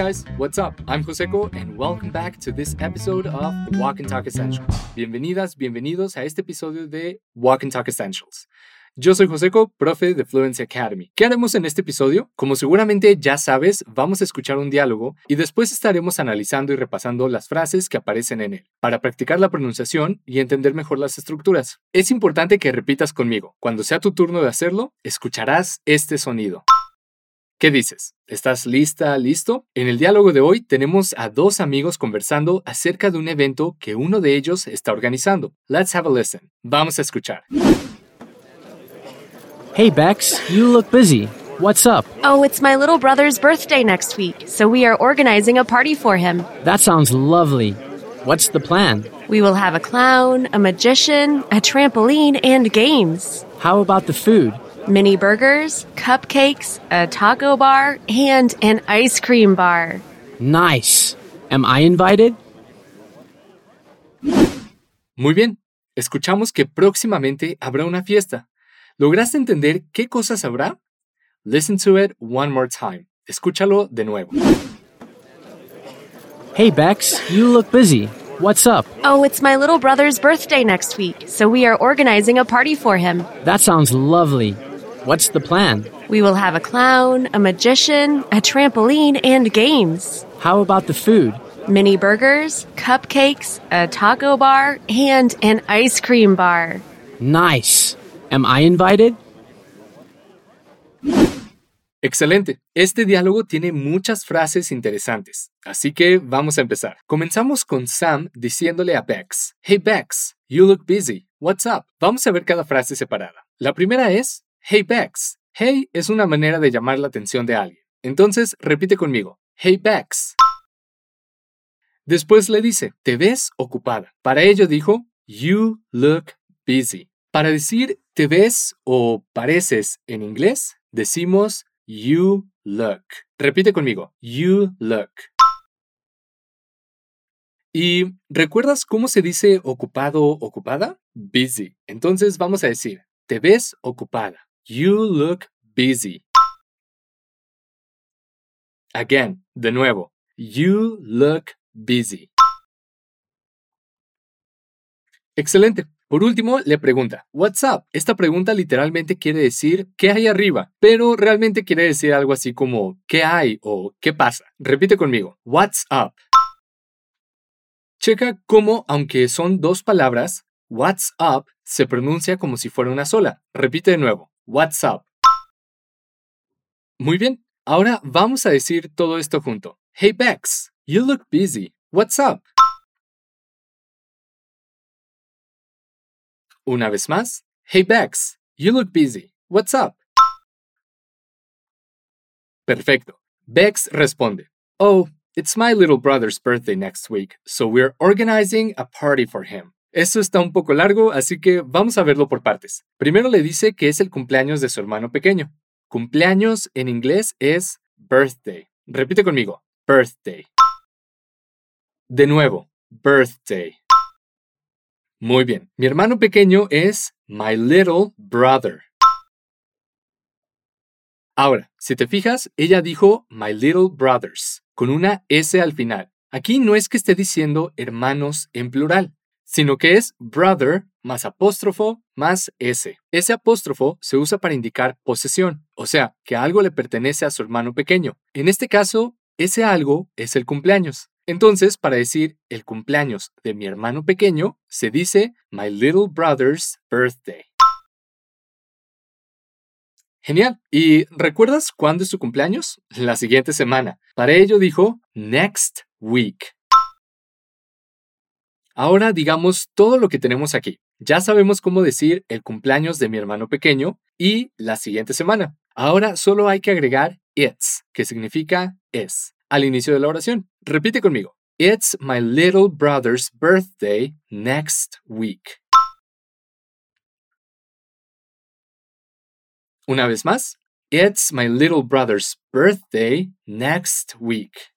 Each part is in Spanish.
guys, what's up? I'm Joseco and welcome back to this episode of Walk and Talk Essentials. Bienvenidas, bienvenidos a este episodio de Walk and Talk Essentials. Yo soy Joseco, profe de Fluency Academy. ¿Qué haremos en este episodio? Como seguramente ya sabes, vamos a escuchar un diálogo y después estaremos analizando y repasando las frases que aparecen en él, para practicar la pronunciación y entender mejor las estructuras. Es importante que repitas conmigo. Cuando sea tu turno de hacerlo, escucharás este sonido. ¿Qué dices? ¿Estás lista, listo? En el diálogo de hoy tenemos a dos amigos conversando acerca de un evento que uno de ellos está organizando. Let's have a listen. Vamos a escuchar. Hey Bex, you look busy. What's up? Oh, it's my little brother's birthday next week, so we are organizing a party for him. That sounds lovely. What's the plan? We will have a clown, a magician, a trampoline, and games. How about the food? Mini burgers, cupcakes, a taco bar, and an ice cream bar. Nice. Am I invited? Muy bien. Escuchamos que próximamente habrá una fiesta. ¿Lograste entender qué cosas habrá? Listen to it one more time. Escúchalo de nuevo. Hey Bex, you look busy. What's up? Oh, it's my little brother's birthday next week, so we are organizing a party for him. That sounds lovely. What's the plan? We will have a clown, a magician, a trampoline, and games. How about the food? Mini burgers, cupcakes, a taco bar, and an ice cream bar. Nice. Am I invited? Excelente. Este diálogo tiene muchas frases interesantes, así que vamos a empezar. Comenzamos con Sam diciéndole a Bex, Hey Bex, you look busy. What's up? Vamos a ver cada frase separada. La primera es, Hey Bex. Hey es una manera de llamar la atención de alguien. Entonces, repite conmigo. Hey Bex. Después le dice, te ves ocupada. Para ello dijo, you look busy. Para decir te ves o pareces en inglés, decimos you look. Repite conmigo, you look. ¿Y recuerdas cómo se dice ocupado ocupada? Busy. Entonces vamos a decir, te ves ocupada. You look busy. Again, de nuevo, you look busy. Excelente. Por último, le pregunta, What's up? Esta pregunta literalmente quiere decir ¿qué hay arriba? Pero realmente quiere decir algo así como ¿qué hay? o ¿qué pasa? Repite conmigo, What's up? Checa cómo, aunque son dos palabras, What's up se pronuncia como si fuera una sola. Repite de nuevo, What's up? Muy bien, ahora vamos a decir todo esto junto. Hey Bex, you look busy. What's up? Una vez más. Hey Bex, you look busy. What's up? Perfecto. Bex responde. Oh, it's my little brother's birthday next week, so we're organizing a party for him. Esto está un poco largo, así que vamos a verlo por partes. Primero le dice que es el cumpleaños de su hermano pequeño. Cumpleaños en inglés es birthday. Repite conmigo, birthday. De nuevo, birthday. Muy bien. Mi hermano pequeño es my little brother. Ahora, si te fijas, ella dijo my little brothers, con una S al final. Aquí no es que esté diciendo hermanos en plural, sino que es brother más apóstrofo más S. Ese apóstrofo se usa para indicar posesión, o sea, que algo le pertenece a su hermano pequeño. En este caso, ese algo es el cumpleaños. Entonces, para decir el cumpleaños de mi hermano pequeño, se dice My little brother's birthday. Genial. ¿Y recuerdas cuándo es su cumpleaños? La siguiente semana. Para ello dijo next week. Ahora digamos todo lo que tenemos aquí. Ya sabemos cómo decir el cumpleaños de mi hermano pequeño y la siguiente semana. Ahora solo hay que agregar it's, que significa es, al inicio de la oración. Repite conmigo. It's my little brother's birthday next week. Una vez más. It's my little brother's birthday next week.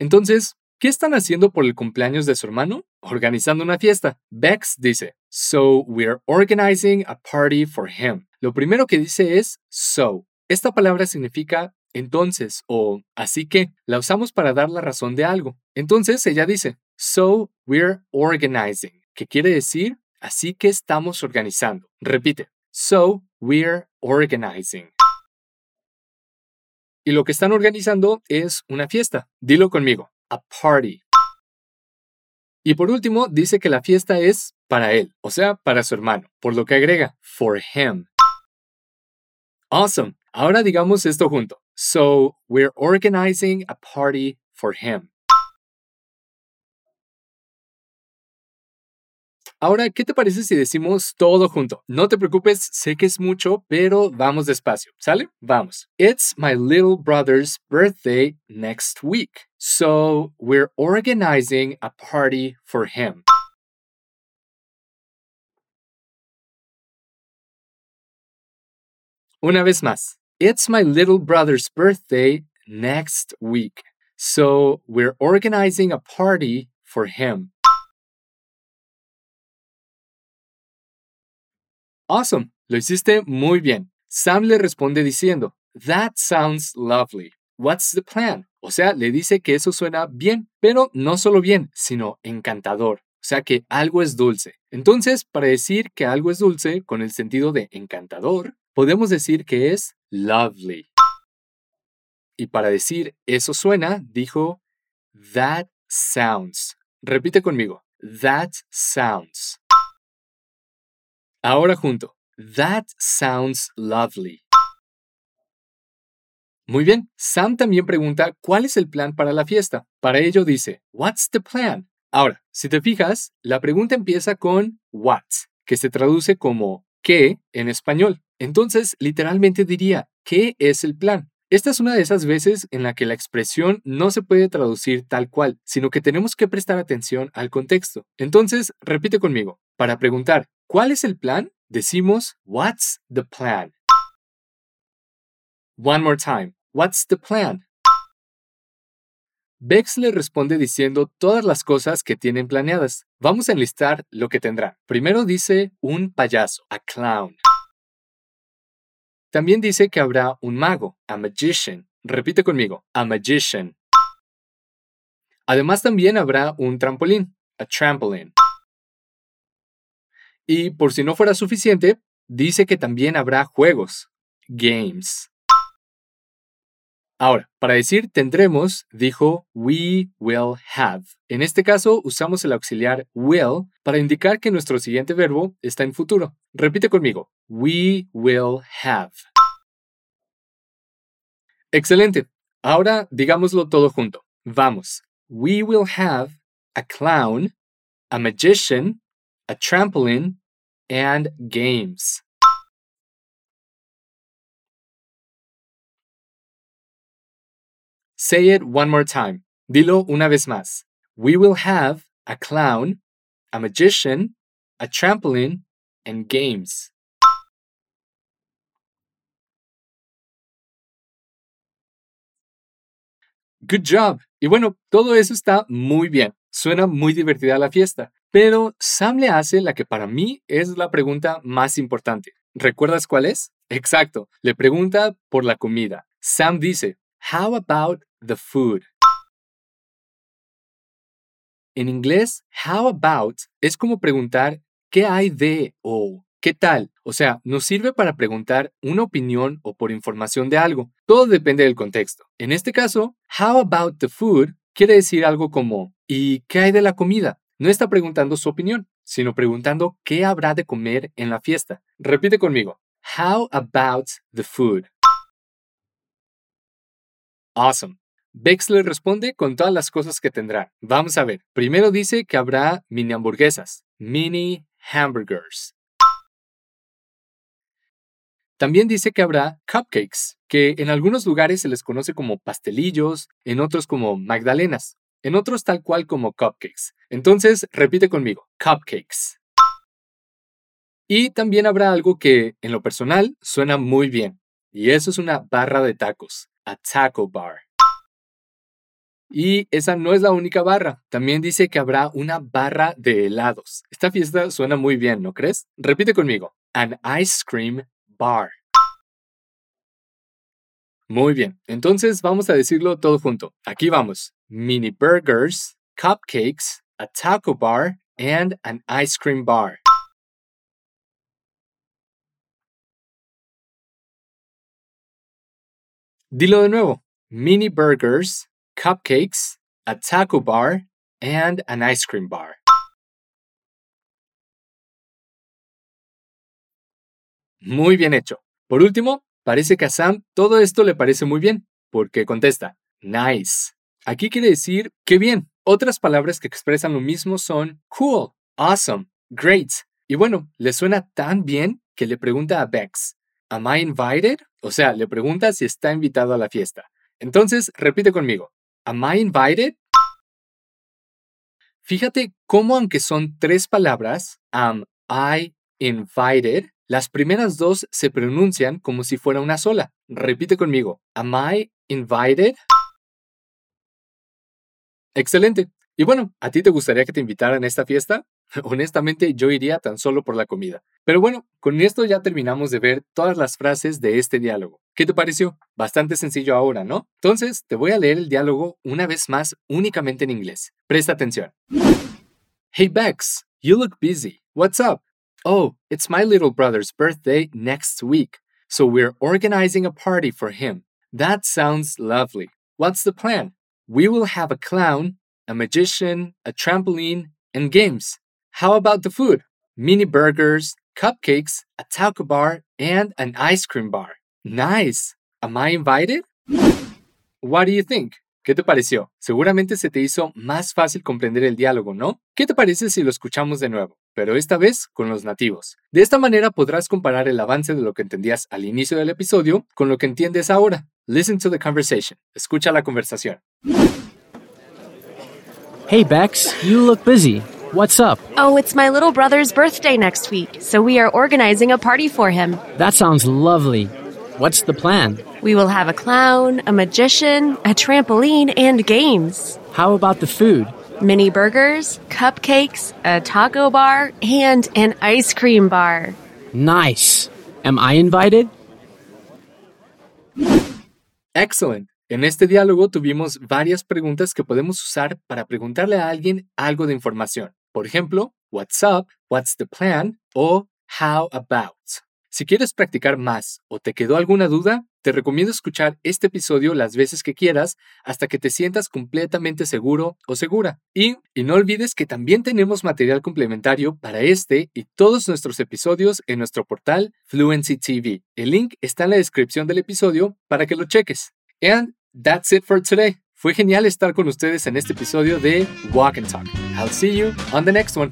Entonces, ¿qué están haciendo por el cumpleaños de su hermano? Organizando una fiesta. Bex dice, So we're organizing a party for him. Lo primero que dice es so. Esta palabra significa entonces o así que. La usamos para dar la razón de algo. Entonces ella dice, so we're organizing, que quiere decir así que estamos organizando. Repite, so we're organizing. Y lo que están organizando es una fiesta. Dilo conmigo, a party. Y por último, dice que la fiesta es para él, o sea, para su hermano, por lo que agrega, for him. Awesome. Ahora digamos esto junto. So, we're organizing a party for him. Ahora, ¿qué te parece si decimos todo junto? No te preocupes, sé que es mucho, pero vamos despacio, ¿sale? Vamos. It's my little brother's birthday next week, so we're organizing a party for him. Una vez más. It's my little brother's birthday next week, so we're organizing a party for him. Awesome, lo hiciste muy bien. Sam le responde diciendo, That sounds lovely. What's the plan? O sea, le dice que eso suena bien, pero no solo bien, sino encantador. O sea que algo es dulce. Entonces, para decir que algo es dulce con el sentido de encantador, podemos decir que es lovely. Y para decir eso suena, dijo that sounds. Repite conmigo. That sounds. Ahora junto. That sounds lovely. Muy bien, Sam también pregunta cuál es el plan para la fiesta. Para ello dice, What's the plan? Ahora, si te fijas, la pregunta empieza con what, que se traduce como qué en español. Entonces, literalmente diría, ¿qué es el plan? Esta es una de esas veces en la que la expresión no se puede traducir tal cual, sino que tenemos que prestar atención al contexto. Entonces, repite conmigo. Para preguntar, ¿cuál es el plan? Decimos, What's the plan? One more time. What's the plan? Bex le responde diciendo todas las cosas que tienen planeadas. Vamos a enlistar lo que tendrá. Primero dice un payaso, a clown. También dice que habrá un mago, a magician. Repite conmigo, a magician. Además también habrá un trampolín, a trampoline. Y por si no fuera suficiente, dice que también habrá juegos, games. Ahora, para decir tendremos, dijo we will have. En este caso, usamos el auxiliar will para indicar que nuestro siguiente verbo está en futuro. Repite conmigo, we will have. Excelente. Ahora digámoslo todo junto. Vamos. We will have a clown, a magician, a trampoline, and games. Say it one more time. Dilo una vez más. We will have a clown, a magician, a trampoline, and games. Good job. Y bueno, todo eso está muy bien. Suena muy divertida la fiesta. Pero Sam le hace la que para mí es la pregunta más importante. ¿Recuerdas cuál es? Exacto. Le pregunta por la comida. Sam dice, How about the food? En inglés, how about es como preguntar ¿qué hay de o qué tal? O sea, nos sirve para preguntar una opinión o por información de algo. Todo depende del contexto. En este caso, how about the food quiere decir algo como ¿y qué hay de la comida? No está preguntando su opinión, sino preguntando qué habrá de comer en la fiesta. Repite conmigo. How about the food? Awesome. Bex le responde con todas las cosas que tendrá. Vamos a ver. Primero dice que habrá mini hamburguesas, mini hamburgers. También dice que habrá cupcakes, que en algunos lugares se les conoce como pastelillos, en otros como magdalenas, en otros tal cual como cupcakes. Entonces, repite conmigo, cupcakes. Y también habrá algo que, en lo personal, suena muy bien, y eso es una barra de tacos, a taco bar. Y esa no es la única barra. También dice que habrá una barra de helados. Esta fiesta suena muy bien, ¿no crees? Repite conmigo. An ice cream bar. Muy bien, entonces vamos a decirlo todo junto. Aquí vamos. Mini burgers, cupcakes, a taco bar, and an ice cream bar. Dilo de nuevo. Mini burgers, cupcakes, a taco bar, and an ice cream bar. Muy bien hecho. Por último, parece que a Sam todo esto le parece muy bien, porque contesta, nice. Aquí quiere decir qué bien. Otras palabras que expresan lo mismo son cool, awesome, great. Y bueno, le suena tan bien que le pregunta a Bex, ¿Am I invited? O sea, le pregunta si está invitado a la fiesta. Entonces, repite conmigo. ¿Am I invited? Fíjate cómo aunque son tres palabras, am I invited, las primeras dos se pronuncian como si fuera una sola. Repite conmigo. Am I invited? Excelente. Y bueno, ¿a ti te gustaría que te invitaran a esta fiesta? Honestamente, yo iría tan solo por la comida. Pero bueno, con esto ya terminamos de ver todas las frases de este diálogo. ¿Qué te pareció? Bastante sencillo ahora, ¿no? Entonces, te voy a leer el diálogo una vez más únicamente en inglés. Presta atención. Hey Bex, you look busy. What's up? Oh, it's my little brother's birthday next week, so we're organizing a party for him. That sounds lovely. What's the plan? We will have a clown, a magician, a trampoline, and games. How about the food? Mini burgers, cupcakes, a taco bar, and an ice cream bar. Nice. Am I invited? What do you think? ¿Qué te pareció? Seguramente se te hizo más fácil comprender el diálogo, ¿no? ¿Qué te parece si lo escuchamos de nuevo? Pero esta vez con los nativos. De esta manera podrás comparar el avance de lo que entendías al inicio del episodio con lo que entiendes ahora. Listen to the conversation. Escucha la conversación. Hey, Bex, you look busy. What's up? Oh, it's my little brother's birthday next week, so we are organizing a party for him. That sounds lovely. What's the plan? We will have a clown, a magician, a trampoline, and games. How about the food? Mini burgers, cupcakes, a taco bar, and an ice cream bar. Nice. Am I invited? Excellent. En este diálogo tuvimos varias preguntas que podemos usar para preguntarle a alguien algo de información. Por ejemplo, what's up, what's the plan o how about. Si quieres practicar más o te quedó alguna duda, te recomiendo escuchar este episodio las veces que quieras hasta que te sientas completamente seguro o segura. Y, y, no olvides que también tenemos material complementario para este y todos nuestros episodios en nuestro portal Fluency TV. El link está en la descripción del episodio para que lo cheques. And that's it for today. Fue genial estar con ustedes en este episodio de Walk and Talk. I'll see you on the next one.